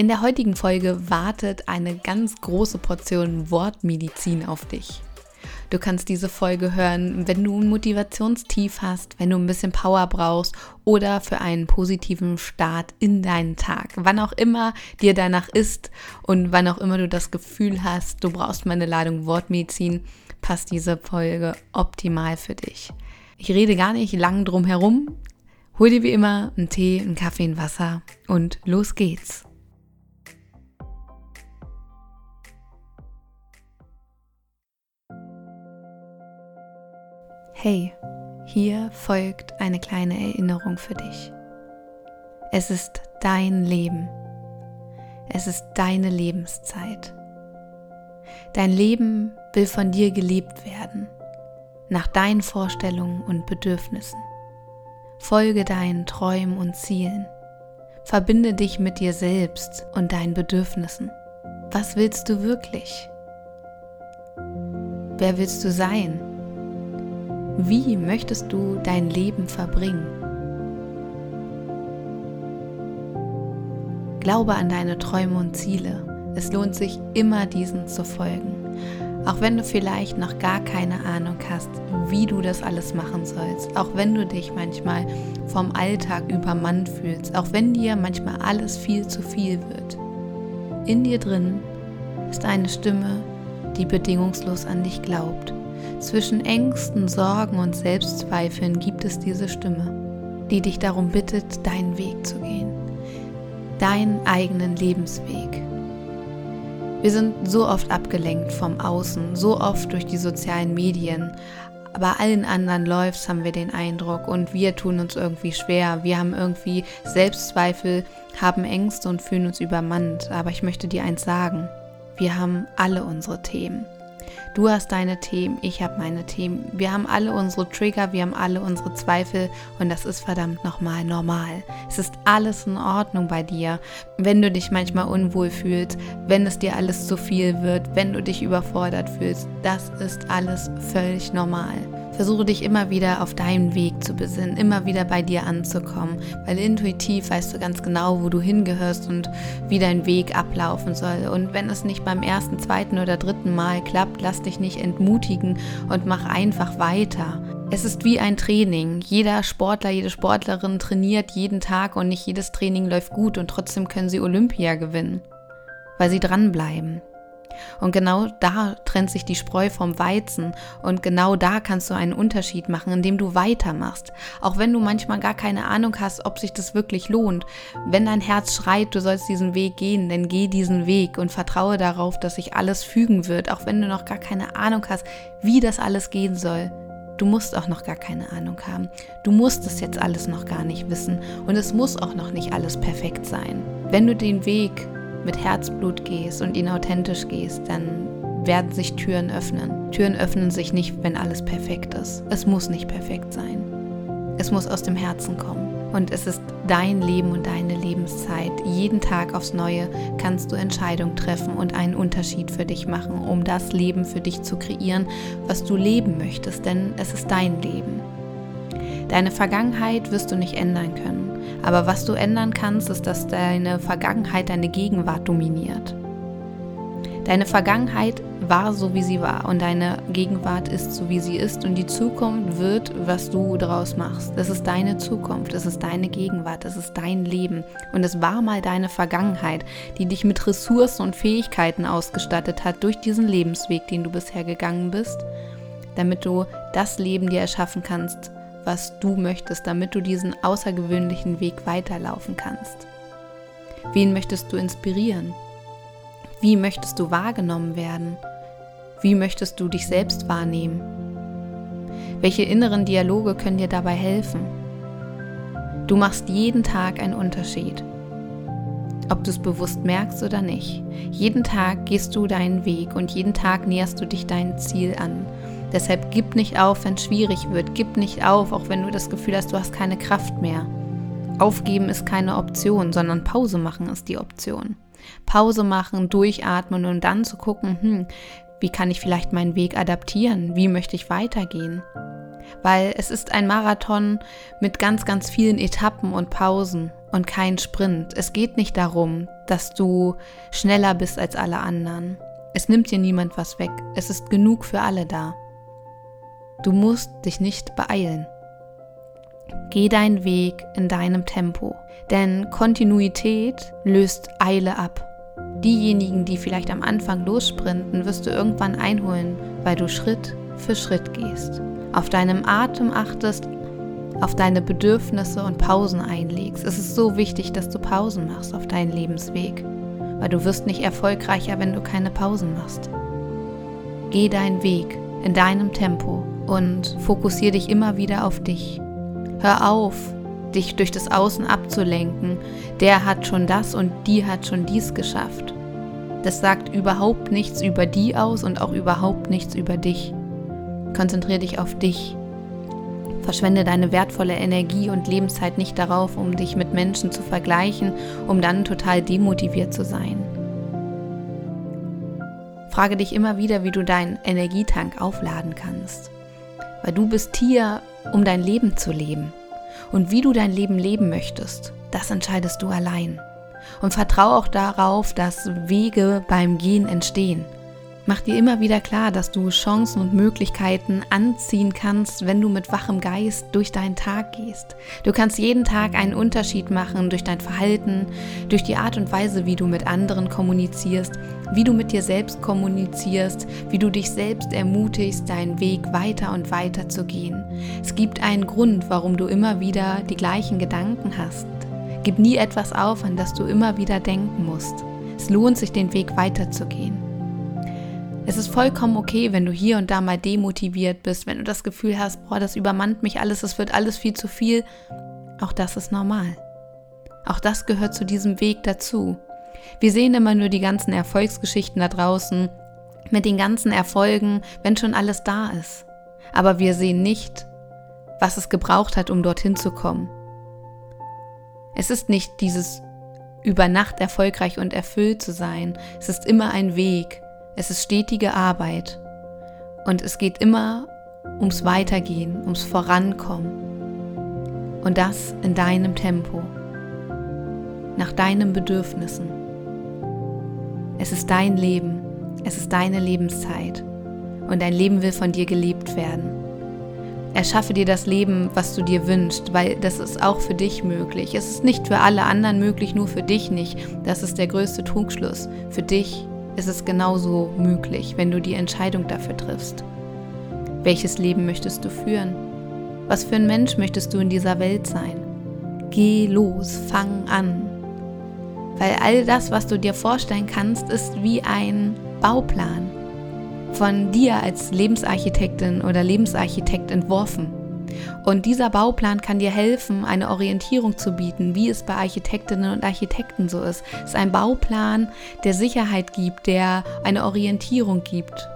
In der heutigen Folge wartet eine ganz große Portion Wortmedizin auf dich. Du kannst diese Folge hören, wenn du ein Motivationstief hast, wenn du ein bisschen Power brauchst oder für einen positiven Start in deinen Tag. Wann auch immer dir danach ist und wann auch immer du das Gefühl hast, du brauchst mal eine Ladung Wortmedizin, passt diese Folge optimal für dich. Ich rede gar nicht lang drum herum. Hol dir wie immer einen Tee, einen Kaffee, ein Wasser und los geht's. Hey, hier folgt eine kleine Erinnerung für dich. Es ist dein Leben. Es ist deine Lebenszeit. Dein Leben will von dir gelebt werden, nach deinen Vorstellungen und Bedürfnissen. Folge deinen Träumen und Zielen. Verbinde dich mit dir selbst und deinen Bedürfnissen. Was willst du wirklich? Wer willst du sein? Wie möchtest du dein Leben verbringen? Glaube an deine Träume und Ziele. Es lohnt sich immer, diesen zu folgen. Auch wenn du vielleicht noch gar keine Ahnung hast, wie du das alles machen sollst, auch wenn du dich manchmal vom Alltag übermannt fühlst, auch wenn dir manchmal alles viel zu viel wird. In dir drin ist eine Stimme, die bedingungslos an dich glaubt zwischen Ängsten, Sorgen und Selbstzweifeln gibt es diese Stimme, die dich darum bittet, deinen Weg zu gehen, deinen eigenen Lebensweg. Wir sind so oft abgelenkt vom Außen, so oft durch die sozialen Medien. Bei allen anderen läuft haben wir den Eindruck und wir tun uns irgendwie schwer. Wir haben irgendwie Selbstzweifel, haben Ängste und fühlen uns übermannt. Aber ich möchte dir eins sagen. Wir haben alle unsere Themen. Du hast deine Themen, ich habe meine Themen. Wir haben alle unsere Trigger, wir haben alle unsere Zweifel und das ist verdammt nochmal normal. Es ist alles in Ordnung bei dir, wenn du dich manchmal unwohl fühlst, wenn es dir alles zu viel wird, wenn du dich überfordert fühlst. Das ist alles völlig normal. Versuche dich immer wieder auf deinen Weg zu besinnen, immer wieder bei dir anzukommen, weil intuitiv weißt du ganz genau, wo du hingehörst und wie dein Weg ablaufen soll. Und wenn es nicht beim ersten, zweiten oder dritten Mal klappt, lass dich nicht entmutigen und mach einfach weiter. Es ist wie ein Training. Jeder Sportler, jede Sportlerin trainiert jeden Tag und nicht jedes Training läuft gut und trotzdem können sie Olympia gewinnen, weil sie dranbleiben. Und genau da trennt sich die Spreu vom Weizen und genau da kannst du einen Unterschied machen, indem du weitermachst. Auch wenn du manchmal gar keine Ahnung hast, ob sich das wirklich lohnt. Wenn dein Herz schreit, du sollst diesen Weg gehen, dann geh diesen Weg und vertraue darauf, dass sich alles fügen wird, auch wenn du noch gar keine Ahnung hast, wie das alles gehen soll. Du musst auch noch gar keine Ahnung haben. Du musst es jetzt alles noch gar nicht wissen und es muss auch noch nicht alles perfekt sein. Wenn du den Weg mit Herzblut gehst und ihn authentisch gehst, dann werden sich Türen öffnen. Türen öffnen sich nicht, wenn alles perfekt ist. Es muss nicht perfekt sein. Es muss aus dem Herzen kommen. Und es ist dein Leben und deine Lebenszeit. Jeden Tag aufs Neue kannst du Entscheidungen treffen und einen Unterschied für dich machen, um das Leben für dich zu kreieren, was du leben möchtest, denn es ist dein Leben. Deine Vergangenheit wirst du nicht ändern können. Aber was du ändern kannst, ist, dass deine Vergangenheit deine Gegenwart dominiert. Deine Vergangenheit war so, wie sie war und deine Gegenwart ist so, wie sie ist und die Zukunft wird, was du daraus machst. Das ist deine Zukunft, das ist deine Gegenwart, das ist dein Leben und es war mal deine Vergangenheit, die dich mit Ressourcen und Fähigkeiten ausgestattet hat durch diesen Lebensweg, den du bisher gegangen bist, damit du das Leben dir erschaffen kannst, was du möchtest, damit du diesen außergewöhnlichen Weg weiterlaufen kannst. Wen möchtest du inspirieren? Wie möchtest du wahrgenommen werden? Wie möchtest du dich selbst wahrnehmen? Welche inneren Dialoge können dir dabei helfen? Du machst jeden Tag einen Unterschied. ob du es bewusst merkst oder nicht. Jeden Tag gehst du deinen Weg und jeden Tag näherst du dich deinem Ziel an. Deshalb gib nicht auf, wenn es schwierig wird. Gib nicht auf, auch wenn du das Gefühl hast, du hast keine Kraft mehr. Aufgeben ist keine Option, sondern Pause machen ist die Option. Pause machen, durchatmen und dann zu gucken, hm, wie kann ich vielleicht meinen Weg adaptieren? Wie möchte ich weitergehen? Weil es ist ein Marathon mit ganz, ganz vielen Etappen und Pausen und kein Sprint. Es geht nicht darum, dass du schneller bist als alle anderen. Es nimmt dir niemand was weg. Es ist genug für alle da. Du musst dich nicht beeilen. Geh deinen Weg in deinem Tempo, denn Kontinuität löst Eile ab. Diejenigen, die vielleicht am Anfang lossprinten, wirst du irgendwann einholen, weil du Schritt für Schritt gehst, auf deinem Atem achtest, auf deine Bedürfnisse und Pausen einlegst. Es ist so wichtig, dass du Pausen machst auf deinen Lebensweg, weil du wirst nicht erfolgreicher, wenn du keine Pausen machst. Geh deinen Weg in deinem Tempo und fokussiere dich immer wieder auf dich. Hör auf, dich durch das Außen abzulenken. Der hat schon das und die hat schon dies geschafft. Das sagt überhaupt nichts über die aus und auch überhaupt nichts über dich. Konzentriere dich auf dich. Verschwende deine wertvolle Energie und Lebenszeit nicht darauf, um dich mit Menschen zu vergleichen, um dann total demotiviert zu sein. Frage dich immer wieder, wie du deinen Energietank aufladen kannst. Weil du bist hier, um dein Leben zu leben. Und wie du dein Leben leben möchtest, das entscheidest du allein. Und vertraue auch darauf, dass Wege beim Gehen entstehen. Mach dir immer wieder klar, dass du Chancen und Möglichkeiten anziehen kannst, wenn du mit wachem Geist durch deinen Tag gehst. Du kannst jeden Tag einen Unterschied machen durch dein Verhalten, durch die Art und Weise, wie du mit anderen kommunizierst, wie du mit dir selbst kommunizierst, wie du dich selbst ermutigst, deinen Weg weiter und weiter zu gehen. Es gibt einen Grund, warum du immer wieder die gleichen Gedanken hast. Gib nie etwas auf, an das du immer wieder denken musst. Es lohnt sich, den Weg weiterzugehen. Es ist vollkommen okay, wenn du hier und da mal demotiviert bist, wenn du das Gefühl hast, boah, das übermannt mich alles, es wird alles viel zu viel. Auch das ist normal. Auch das gehört zu diesem Weg dazu. Wir sehen immer nur die ganzen Erfolgsgeschichten da draußen, mit den ganzen Erfolgen, wenn schon alles da ist. Aber wir sehen nicht, was es gebraucht hat, um dorthin zu kommen. Es ist nicht dieses über Nacht erfolgreich und erfüllt zu sein. Es ist immer ein Weg, es ist stetige Arbeit und es geht immer ums Weitergehen, ums Vorankommen. Und das in deinem Tempo, nach deinen Bedürfnissen. Es ist dein Leben, es ist deine Lebenszeit und dein Leben will von dir gelebt werden. Erschaffe dir das Leben, was du dir wünschst, weil das ist auch für dich möglich. Es ist nicht für alle anderen möglich, nur für dich nicht. Das ist der größte Trugschluss. Für dich ist es genauso möglich, wenn du die Entscheidung dafür triffst. Welches Leben möchtest du führen? Was für ein Mensch möchtest du in dieser Welt sein? Geh los, fang an. Weil all das, was du dir vorstellen kannst, ist wie ein Bauplan von dir als Lebensarchitektin oder Lebensarchitekt entworfen. Und dieser Bauplan kann dir helfen, eine Orientierung zu bieten, wie es bei Architektinnen und Architekten so ist. Es ist ein Bauplan, der Sicherheit gibt, der eine Orientierung gibt.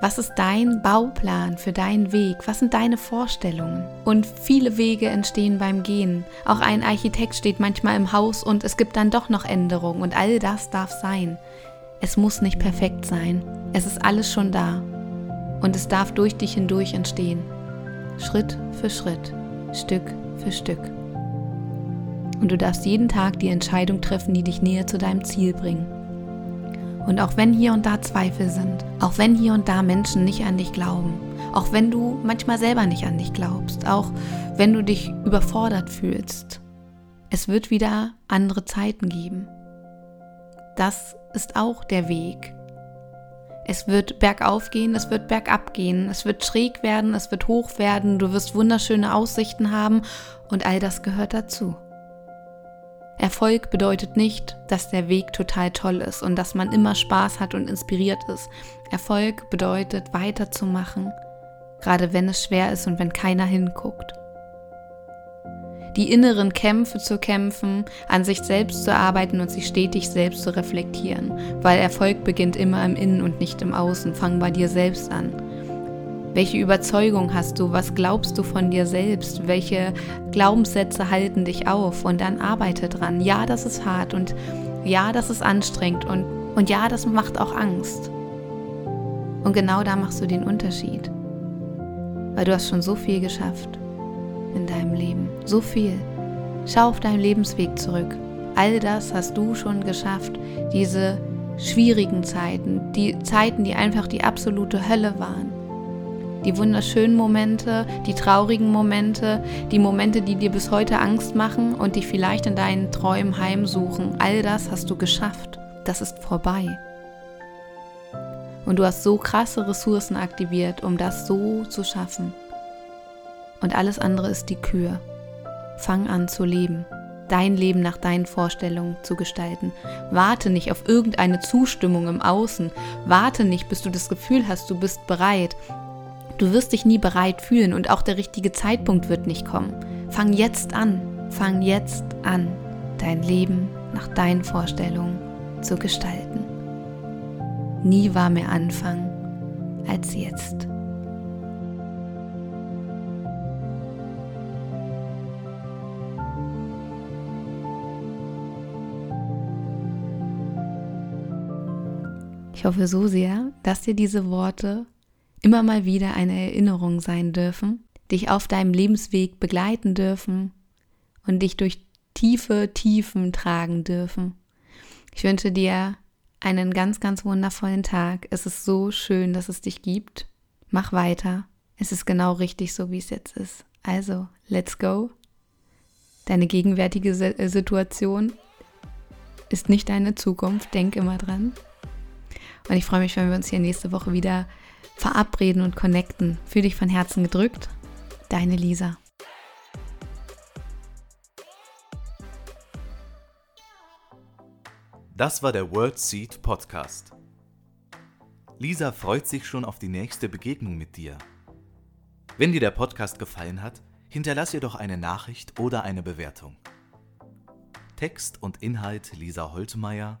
Was ist dein Bauplan für deinen Weg? Was sind deine Vorstellungen? Und viele Wege entstehen beim Gehen. Auch ein Architekt steht manchmal im Haus und es gibt dann doch noch Änderungen und all das darf sein. Es muss nicht perfekt sein. Es ist alles schon da. Und es darf durch dich hindurch entstehen. Schritt für Schritt, Stück für Stück. Und du darfst jeden Tag die Entscheidung treffen, die dich näher zu deinem Ziel bringen. Und auch wenn hier und da Zweifel sind, auch wenn hier und da Menschen nicht an dich glauben, auch wenn du manchmal selber nicht an dich glaubst, auch wenn du dich überfordert fühlst, es wird wieder andere Zeiten geben. Das ist auch der Weg, es wird bergauf gehen, es wird bergab gehen, es wird schräg werden, es wird hoch werden, du wirst wunderschöne Aussichten haben und all das gehört dazu. Erfolg bedeutet nicht, dass der Weg total toll ist und dass man immer Spaß hat und inspiriert ist. Erfolg bedeutet weiterzumachen, gerade wenn es schwer ist und wenn keiner hinguckt. Die inneren Kämpfe zu kämpfen, an sich selbst zu arbeiten und sich stetig selbst zu reflektieren, weil Erfolg beginnt immer im Innen und nicht im Außen. Fang bei dir selbst an. Welche Überzeugung hast du? Was glaubst du von dir selbst? Welche Glaubenssätze halten dich auf? Und dann arbeite dran. Ja, das ist hart und ja, das ist anstrengend und, und ja, das macht auch Angst. Und genau da machst du den Unterschied. Weil du hast schon so viel geschafft in deinem Leben. So viel. Schau auf deinen Lebensweg zurück. All das hast du schon geschafft. Diese schwierigen Zeiten, die Zeiten, die einfach die absolute Hölle waren. Die wunderschönen Momente, die traurigen Momente, die Momente, die dir bis heute Angst machen und dich vielleicht in deinen Träumen heimsuchen. All das hast du geschafft. Das ist vorbei. Und du hast so krasse Ressourcen aktiviert, um das so zu schaffen. Und alles andere ist die Kür. Fang an zu leben, dein Leben nach deinen Vorstellungen zu gestalten. Warte nicht auf irgendeine Zustimmung im Außen. Warte nicht, bis du das Gefühl hast, du bist bereit. Du wirst dich nie bereit fühlen und auch der richtige Zeitpunkt wird nicht kommen. Fang jetzt an. Fang jetzt an, dein Leben nach deinen Vorstellungen zu gestalten. Nie war mehr Anfang als jetzt. Ich hoffe so sehr, dass dir diese Worte immer mal wieder eine Erinnerung sein dürfen, dich auf deinem Lebensweg begleiten dürfen und dich durch tiefe Tiefen tragen dürfen. Ich wünsche dir einen ganz, ganz wundervollen Tag. Es ist so schön, dass es dich gibt. Mach weiter. Es ist genau richtig so, wie es jetzt ist. Also, let's go. Deine gegenwärtige Situation ist nicht deine Zukunft. Denk immer dran. Und ich freue mich, wenn wir uns hier nächste Woche wieder verabreden und connecten. Fühl dich von Herzen gedrückt. Deine Lisa. Das war der World Seed Podcast. Lisa freut sich schon auf die nächste Begegnung mit dir. Wenn dir der Podcast gefallen hat, hinterlass ihr doch eine Nachricht oder eine Bewertung. Text und Inhalt Lisa Holtmeier